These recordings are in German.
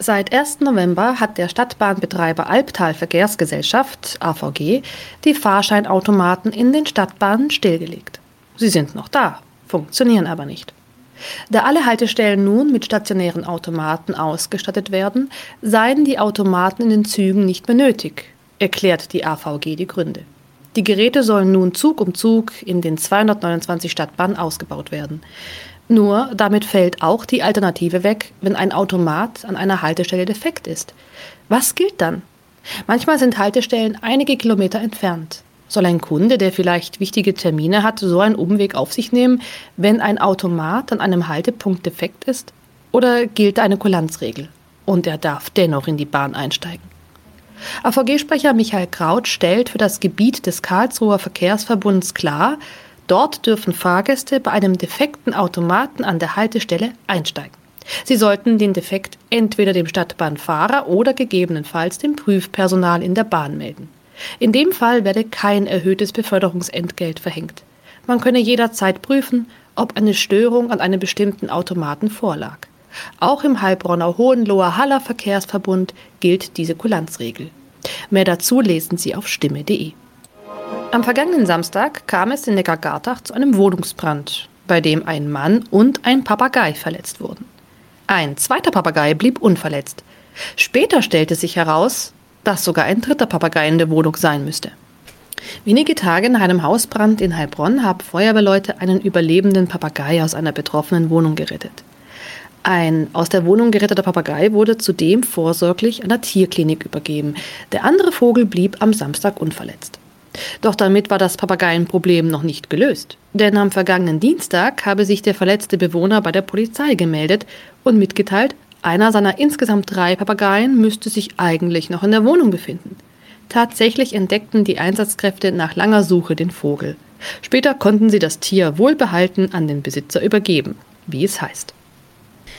Seit 1. November hat der Stadtbahnbetreiber Albtal Verkehrsgesellschaft AVG die Fahrscheinautomaten in den Stadtbahnen stillgelegt. Sie sind noch da, funktionieren aber nicht. Da alle Haltestellen nun mit stationären Automaten ausgestattet werden, seien die Automaten in den Zügen nicht mehr nötig, erklärt die AVG die Gründe. Die Geräte sollen nun Zug um Zug in den 229 Stadtbahnen ausgebaut werden. Nur damit fällt auch die Alternative weg, wenn ein Automat an einer Haltestelle defekt ist. Was gilt dann? Manchmal sind Haltestellen einige Kilometer entfernt. Soll ein Kunde, der vielleicht wichtige Termine hat, so einen Umweg auf sich nehmen, wenn ein Automat an einem Haltepunkt defekt ist? Oder gilt eine Kulanzregel und er darf dennoch in die Bahn einsteigen? AVG-Sprecher Michael Kraut stellt für das Gebiet des Karlsruher Verkehrsverbunds klar, Dort dürfen Fahrgäste bei einem defekten Automaten an der Haltestelle einsteigen. Sie sollten den Defekt entweder dem Stadtbahnfahrer oder gegebenenfalls dem Prüfpersonal in der Bahn melden. In dem Fall werde kein erhöhtes Beförderungsentgelt verhängt. Man könne jederzeit prüfen, ob eine Störung an einem bestimmten Automaten vorlag. Auch im Heilbronner Hohenloher Haller Verkehrsverbund gilt diese Kulanzregel. Mehr dazu lesen Sie auf stimme.de. Am vergangenen Samstag kam es in Neckargartach zu einem Wohnungsbrand, bei dem ein Mann und ein Papagei verletzt wurden. Ein zweiter Papagei blieb unverletzt. Später stellte sich heraus, dass sogar ein dritter Papagei in der Wohnung sein müsste. Wenige Tage nach einem Hausbrand in Heilbronn haben Feuerwehrleute einen überlebenden Papagei aus einer betroffenen Wohnung gerettet. Ein aus der Wohnung geretteter Papagei wurde zudem vorsorglich einer Tierklinik übergeben. Der andere Vogel blieb am Samstag unverletzt. Doch damit war das Papageienproblem noch nicht gelöst. Denn am vergangenen Dienstag habe sich der verletzte Bewohner bei der Polizei gemeldet und mitgeteilt, einer seiner insgesamt drei Papageien müsste sich eigentlich noch in der Wohnung befinden. Tatsächlich entdeckten die Einsatzkräfte nach langer Suche den Vogel. Später konnten sie das Tier wohlbehalten an den Besitzer übergeben, wie es heißt.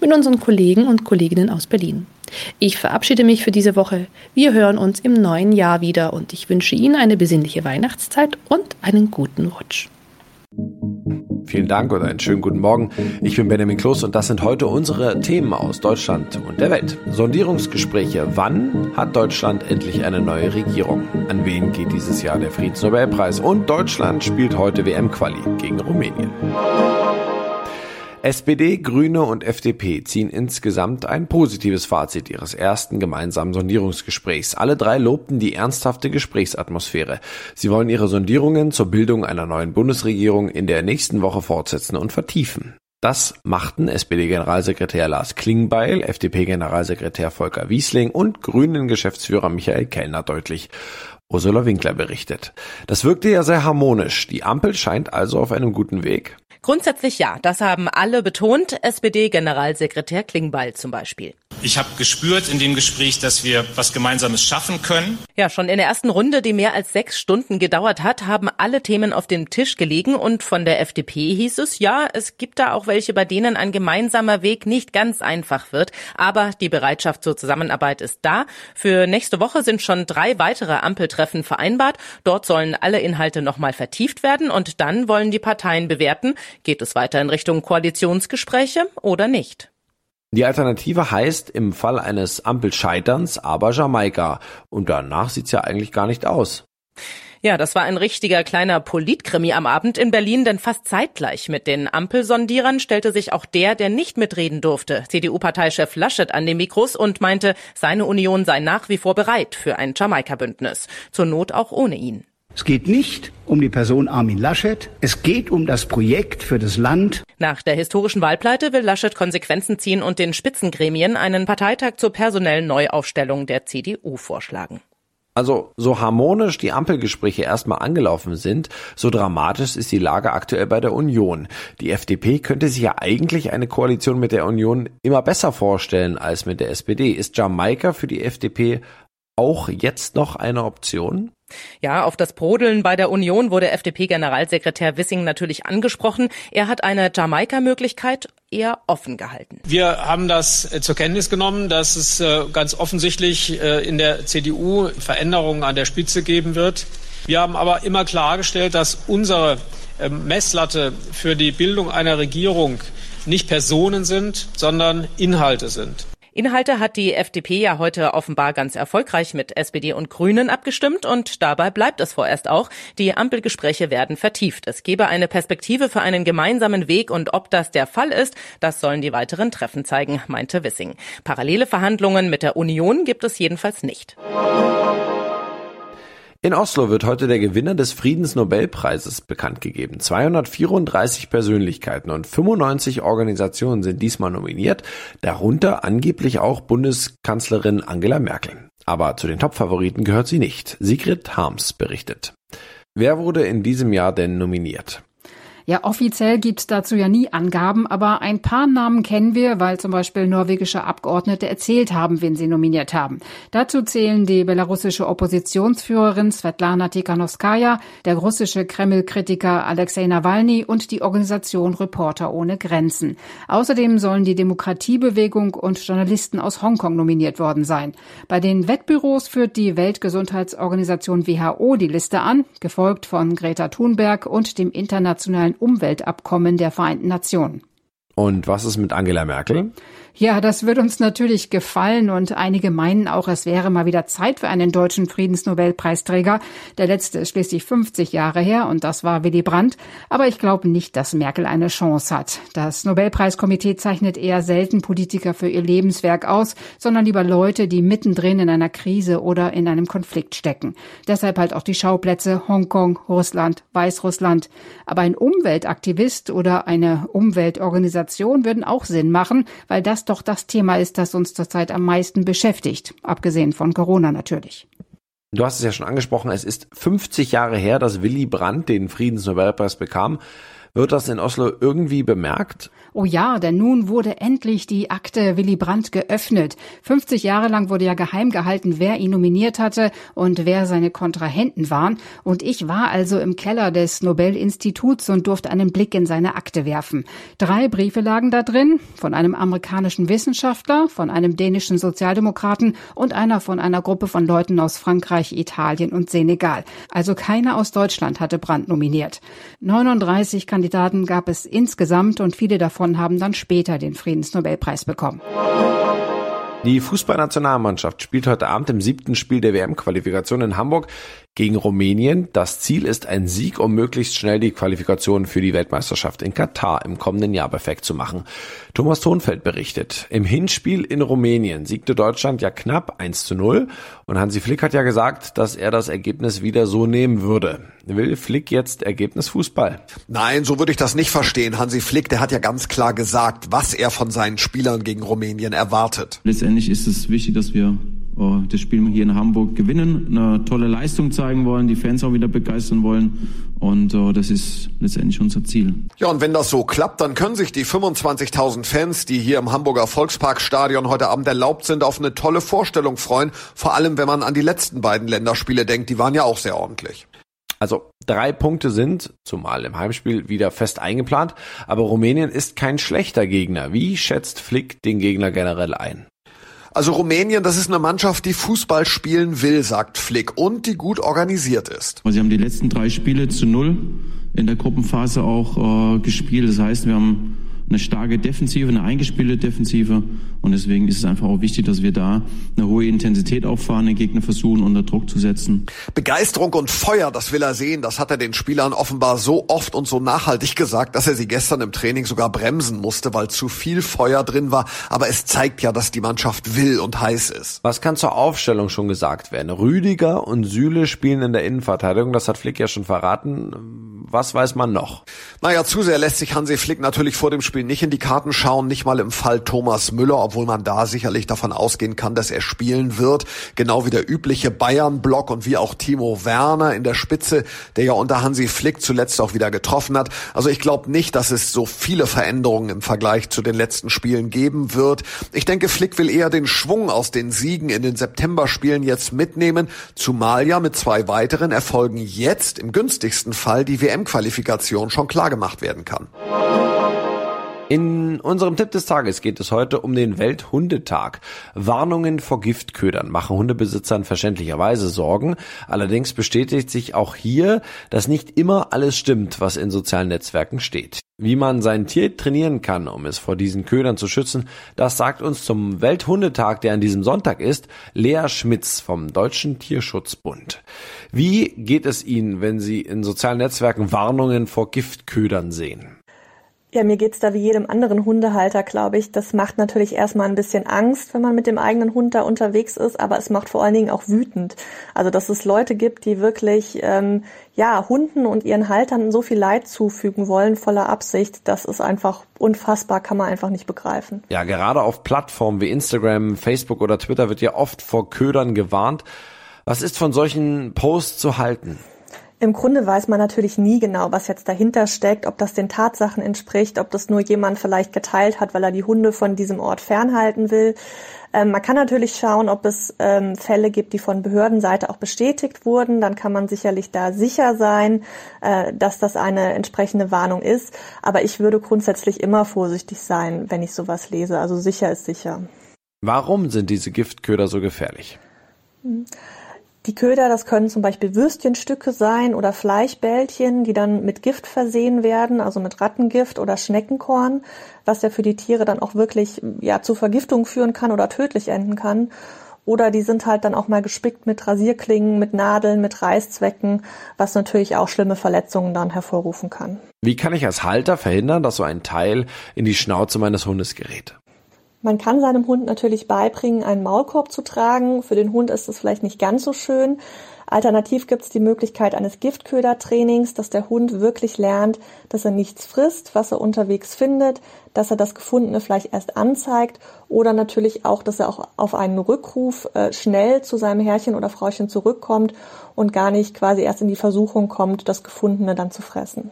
mit unseren Kollegen und Kolleginnen aus Berlin. Ich verabschiede mich für diese Woche. Wir hören uns im neuen Jahr wieder und ich wünsche Ihnen eine besinnliche Weihnachtszeit und einen guten Rutsch. Vielen Dank und einen schönen guten Morgen. Ich bin Benjamin Kloß und das sind heute unsere Themen aus Deutschland und der Welt. Sondierungsgespräche. Wann hat Deutschland endlich eine neue Regierung? An wen geht dieses Jahr der Friedensnobelpreis? Und Deutschland spielt heute WM-Quali gegen Rumänien. SPD, Grüne und FDP ziehen insgesamt ein positives Fazit ihres ersten gemeinsamen Sondierungsgesprächs. Alle drei lobten die ernsthafte Gesprächsatmosphäre. Sie wollen ihre Sondierungen zur Bildung einer neuen Bundesregierung in der nächsten Woche fortsetzen und vertiefen. Das machten SPD-Generalsekretär Lars Klingbeil, FDP-Generalsekretär Volker Wiesling und Grünen-Geschäftsführer Michael Kellner deutlich. Ursula Winkler berichtet. Das wirkte ja sehr harmonisch. Die Ampel scheint also auf einem guten Weg. Grundsätzlich ja, das haben alle betont, SPD-Generalsekretär Klingbeil zum Beispiel. Ich habe gespürt in dem Gespräch, dass wir was Gemeinsames schaffen können. Ja, schon in der ersten Runde, die mehr als sechs Stunden gedauert hat, haben alle Themen auf dem Tisch gelegen und von der FDP hieß es, ja, es gibt da auch welche, bei denen ein gemeinsamer Weg nicht ganz einfach wird, aber die Bereitschaft zur Zusammenarbeit ist da. Für nächste Woche sind schon drei weitere Ampeltreffen vereinbart. Dort sollen alle Inhalte nochmal vertieft werden und dann wollen die Parteien bewerten, geht es weiter in Richtung Koalitionsgespräche oder nicht. Die Alternative heißt im Fall eines Ampelscheiterns aber Jamaika. Und danach sieht's ja eigentlich gar nicht aus. Ja, das war ein richtiger kleiner Politkrimi am Abend in Berlin, denn fast zeitgleich mit den Ampelsondierern stellte sich auch der, der nicht mitreden durfte, CDU-Parteichef Laschet an die Mikros und meinte, seine Union sei nach wie vor bereit für ein Jamaika-Bündnis. Zur Not auch ohne ihn. Es geht nicht um die Person Armin Laschet. Es geht um das Projekt für das Land. Nach der historischen Wahlpleite will Laschet Konsequenzen ziehen und den Spitzengremien einen Parteitag zur personellen Neuaufstellung der CDU vorschlagen. Also so harmonisch die Ampelgespräche erstmal angelaufen sind, so dramatisch ist die Lage aktuell bei der Union. Die FDP könnte sich ja eigentlich eine Koalition mit der Union immer besser vorstellen als mit der SPD. Ist Jamaika für die FDP auch jetzt noch eine Option? Ja, auf das Brodeln bei der Union wurde FDP-Generalsekretär Wissing natürlich angesprochen. Er hat eine Jamaika-Möglichkeit eher offen gehalten. Wir haben das äh, zur Kenntnis genommen, dass es äh, ganz offensichtlich äh, in der CDU Veränderungen an der Spitze geben wird. Wir haben aber immer klargestellt, dass unsere ähm, Messlatte für die Bildung einer Regierung nicht Personen sind, sondern Inhalte sind. Inhalte hat die FDP ja heute offenbar ganz erfolgreich mit SPD und Grünen abgestimmt und dabei bleibt es vorerst auch. Die Ampelgespräche werden vertieft. Es gebe eine Perspektive für einen gemeinsamen Weg und ob das der Fall ist, das sollen die weiteren Treffen zeigen, meinte Wissing. Parallele Verhandlungen mit der Union gibt es jedenfalls nicht. In Oslo wird heute der Gewinner des Friedensnobelpreises bekannt gegeben. 234 Persönlichkeiten und 95 Organisationen sind diesmal nominiert, darunter angeblich auch Bundeskanzlerin Angela Merkel. Aber zu den Topfavoriten gehört sie nicht. Sigrid Harms berichtet. Wer wurde in diesem Jahr denn nominiert? Ja, offiziell gibt's dazu ja nie Angaben, aber ein paar Namen kennen wir, weil zum Beispiel norwegische Abgeordnete erzählt haben, wen sie nominiert haben. Dazu zählen die belarussische Oppositionsführerin Svetlana Tikhanovskaya, der russische Kreml-Kritiker Alexei Nawalny und die Organisation Reporter ohne Grenzen. Außerdem sollen die Demokratiebewegung und Journalisten aus Hongkong nominiert worden sein. Bei den Wettbüros führt die Weltgesundheitsorganisation WHO die Liste an, gefolgt von Greta Thunberg und dem internationalen Umweltabkommen der Vereinten Nationen. Und was ist mit Angela Merkel? Ja, das wird uns natürlich gefallen und einige meinen auch, es wäre mal wieder Zeit für einen deutschen Friedensnobelpreisträger. Der letzte ist schließlich 50 Jahre her und das war Willy Brandt. Aber ich glaube nicht, dass Merkel eine Chance hat. Das Nobelpreiskomitee zeichnet eher selten Politiker für ihr Lebenswerk aus, sondern lieber Leute, die mittendrin in einer Krise oder in einem Konflikt stecken. Deshalb halt auch die Schauplätze Hongkong, Russland, Weißrussland. Aber ein Umweltaktivist oder eine Umweltorganisation würden auch Sinn machen, weil das das doch das Thema ist, das uns zurzeit am meisten beschäftigt, abgesehen von Corona natürlich. Du hast es ja schon angesprochen, es ist 50 Jahre her, dass Willy Brandt den Friedensnobelpreis bekam. Wird das in Oslo irgendwie bemerkt? Oh ja, denn nun wurde endlich die Akte Willy Brandt geöffnet. 50 Jahre lang wurde ja geheim gehalten, wer ihn nominiert hatte und wer seine Kontrahenten waren. Und ich war also im Keller des Nobel-Instituts und durfte einen Blick in seine Akte werfen. Drei Briefe lagen da drin, von einem amerikanischen Wissenschaftler, von einem dänischen Sozialdemokraten und einer von einer Gruppe von Leuten aus Frankreich, Italien und Senegal. Also keiner aus Deutschland hatte Brandt nominiert. 39 Kandidaten gab es insgesamt und viele davon davon haben dann später den Friedensnobelpreis bekommen. Die Fußballnationalmannschaft spielt heute Abend im siebten Spiel der WM-Qualifikation in Hamburg gegen Rumänien. Das Ziel ist ein Sieg, um möglichst schnell die Qualifikation für die Weltmeisterschaft in Katar im kommenden Jahr perfekt zu machen. Thomas Thonfeld berichtet, im Hinspiel in Rumänien siegte Deutschland ja knapp 1 zu 0 und Hansi Flick hat ja gesagt, dass er das Ergebnis wieder so nehmen würde. Will Flick jetzt Ergebnisfußball? Nein, so würde ich das nicht verstehen. Hansi Flick, der hat ja ganz klar gesagt, was er von seinen Spielern gegen Rumänien erwartet. Letztendlich ist es wichtig, dass wir das Spiel hier in Hamburg gewinnen, eine tolle Leistung zeigen wollen, die Fans auch wieder begeistern wollen. Und uh, das ist letztendlich unser Ziel. Ja, und wenn das so klappt, dann können sich die 25.000 Fans, die hier im Hamburger Volksparkstadion heute Abend erlaubt sind, auf eine tolle Vorstellung freuen. Vor allem, wenn man an die letzten beiden Länderspiele denkt, die waren ja auch sehr ordentlich. Also drei Punkte sind, zumal im Heimspiel, wieder fest eingeplant, aber Rumänien ist kein schlechter Gegner. Wie schätzt Flick den Gegner generell ein? Also Rumänien, das ist eine Mannschaft, die Fußball spielen will, sagt Flick, und die gut organisiert ist. Sie haben die letzten drei Spiele zu null in der Gruppenphase auch äh, gespielt. Das heißt, wir haben eine starke Defensive, eine eingespielte Defensive. Und deswegen ist es einfach auch wichtig, dass wir da eine hohe Intensität auffahren, den Gegner versuchen, unter Druck zu setzen. Begeisterung und Feuer, das will er sehen. Das hat er den Spielern offenbar so oft und so nachhaltig gesagt, dass er sie gestern im Training sogar bremsen musste, weil zu viel Feuer drin war. Aber es zeigt ja, dass die Mannschaft will und heiß ist. Was kann zur Aufstellung schon gesagt werden? Rüdiger und Süle spielen in der Innenverteidigung. Das hat Flick ja schon verraten. Was weiß man noch? Naja, zu sehr lässt sich Hansi Flick natürlich vor dem Spiel nicht in die Karten schauen, nicht mal im Fall Thomas Müller, obwohl man da sicherlich davon ausgehen kann, dass er spielen wird. Genau wie der übliche Bayern-Block und wie auch Timo Werner in der Spitze, der ja unter Hansi Flick zuletzt auch wieder getroffen hat. Also ich glaube nicht, dass es so viele Veränderungen im Vergleich zu den letzten Spielen geben wird. Ich denke, Flick will eher den Schwung aus den Siegen in den September-Spielen jetzt mitnehmen, zumal ja mit zwei weiteren Erfolgen jetzt im günstigsten Fall die WM WM-Qualifikation schon klar gemacht werden kann. In unserem Tipp des Tages geht es heute um den Welthundetag. Warnungen vor Giftködern machen Hundebesitzern verständlicherweise Sorgen. Allerdings bestätigt sich auch hier, dass nicht immer alles stimmt, was in sozialen Netzwerken steht. Wie man sein Tier trainieren kann, um es vor diesen Ködern zu schützen, das sagt uns zum Welthundetag, der an diesem Sonntag ist, Lea Schmitz vom Deutschen Tierschutzbund. Wie geht es Ihnen, wenn Sie in sozialen Netzwerken Warnungen vor Giftködern sehen? Ja, mir geht's da wie jedem anderen Hundehalter, glaube ich. Das macht natürlich erstmal ein bisschen Angst, wenn man mit dem eigenen Hund da unterwegs ist, aber es macht vor allen Dingen auch wütend. Also, dass es Leute gibt, die wirklich ähm, ja Hunden und ihren Haltern so viel Leid zufügen wollen, voller Absicht, das ist einfach unfassbar, kann man einfach nicht begreifen. Ja, gerade auf Plattformen wie Instagram, Facebook oder Twitter wird ja oft vor Ködern gewarnt. Was ist von solchen Posts zu halten? Im Grunde weiß man natürlich nie genau, was jetzt dahinter steckt, ob das den Tatsachen entspricht, ob das nur jemand vielleicht geteilt hat, weil er die Hunde von diesem Ort fernhalten will. Ähm, man kann natürlich schauen, ob es ähm, Fälle gibt, die von Behördenseite auch bestätigt wurden. Dann kann man sicherlich da sicher sein, äh, dass das eine entsprechende Warnung ist. Aber ich würde grundsätzlich immer vorsichtig sein, wenn ich sowas lese. Also sicher ist sicher. Warum sind diese Giftköder so gefährlich? Hm. Die Köder, das können zum Beispiel Würstchenstücke sein oder Fleischbällchen, die dann mit Gift versehen werden, also mit Rattengift oder Schneckenkorn, was ja für die Tiere dann auch wirklich ja zu Vergiftung führen kann oder tödlich enden kann. Oder die sind halt dann auch mal gespickt mit Rasierklingen, mit Nadeln, mit Reißzwecken, was natürlich auch schlimme Verletzungen dann hervorrufen kann. Wie kann ich als Halter verhindern, dass so ein Teil in die Schnauze meines Hundes gerät? Man kann seinem Hund natürlich beibringen, einen Maulkorb zu tragen. Für den Hund ist es vielleicht nicht ganz so schön. Alternativ gibt es die Möglichkeit eines Giftködertrainings, dass der Hund wirklich lernt, dass er nichts frisst, was er unterwegs findet, dass er das Gefundene vielleicht erst anzeigt oder natürlich auch, dass er auch auf einen Rückruf äh, schnell zu seinem Herrchen oder Frauchen zurückkommt und gar nicht quasi erst in die Versuchung kommt, das Gefundene dann zu fressen.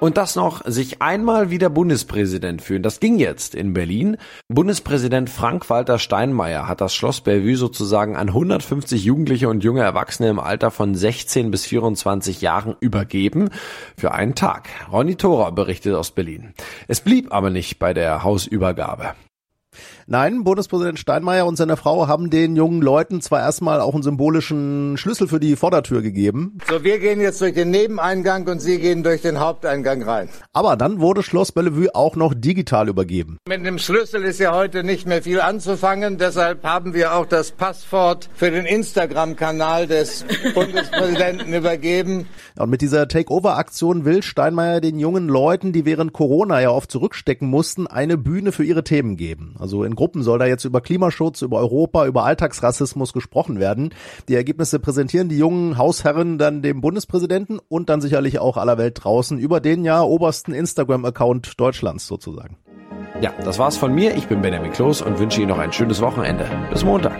Und das noch sich einmal wieder Bundespräsident fühlen. Das ging jetzt in Berlin. Bundespräsident Frank-Walter Steinmeier hat das Schloss Bellevue sozusagen an 150 Jugendliche und junge Erwachsene im Alter von 16 bis 24 Jahren übergeben. Für einen Tag. Ronny Thora berichtet aus Berlin. Es blieb aber nicht bei der Hausübergabe. Nein, Bundespräsident Steinmeier und seine Frau haben den jungen Leuten zwar erstmal auch einen symbolischen Schlüssel für die Vordertür gegeben. So, wir gehen jetzt durch den Nebeneingang und Sie gehen durch den Haupteingang rein. Aber dann wurde Schloss Bellevue auch noch digital übergeben. Mit dem Schlüssel ist ja heute nicht mehr viel anzufangen. Deshalb haben wir auch das Passwort für den Instagram-Kanal des Bundespräsidenten übergeben. Und mit dieser Takeover-Aktion will Steinmeier den jungen Leuten, die während Corona ja oft zurückstecken mussten, eine Bühne für ihre Themen geben. Also in Gruppen soll da jetzt über Klimaschutz, über Europa, über Alltagsrassismus gesprochen werden. Die Ergebnisse präsentieren die jungen Hausherren dann dem Bundespräsidenten und dann sicherlich auch aller Welt draußen über den ja obersten Instagram-Account Deutschlands sozusagen. Ja, das war's von mir. Ich bin Benjamin Kloß und wünsche Ihnen noch ein schönes Wochenende. Bis Montag.